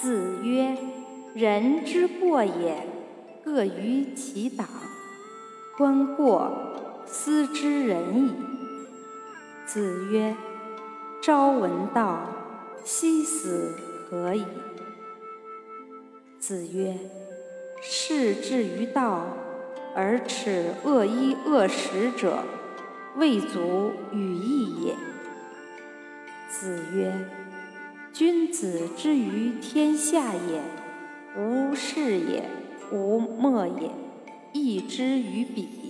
子曰：“人之过也，各于其党。观过，斯之仁矣。”子曰：“朝闻道，夕死可矣。”子曰：“士之于道，而耻恶衣恶食者，未足与义也。”子曰。君子之于天下也，无事也，无莫也，义之于彼。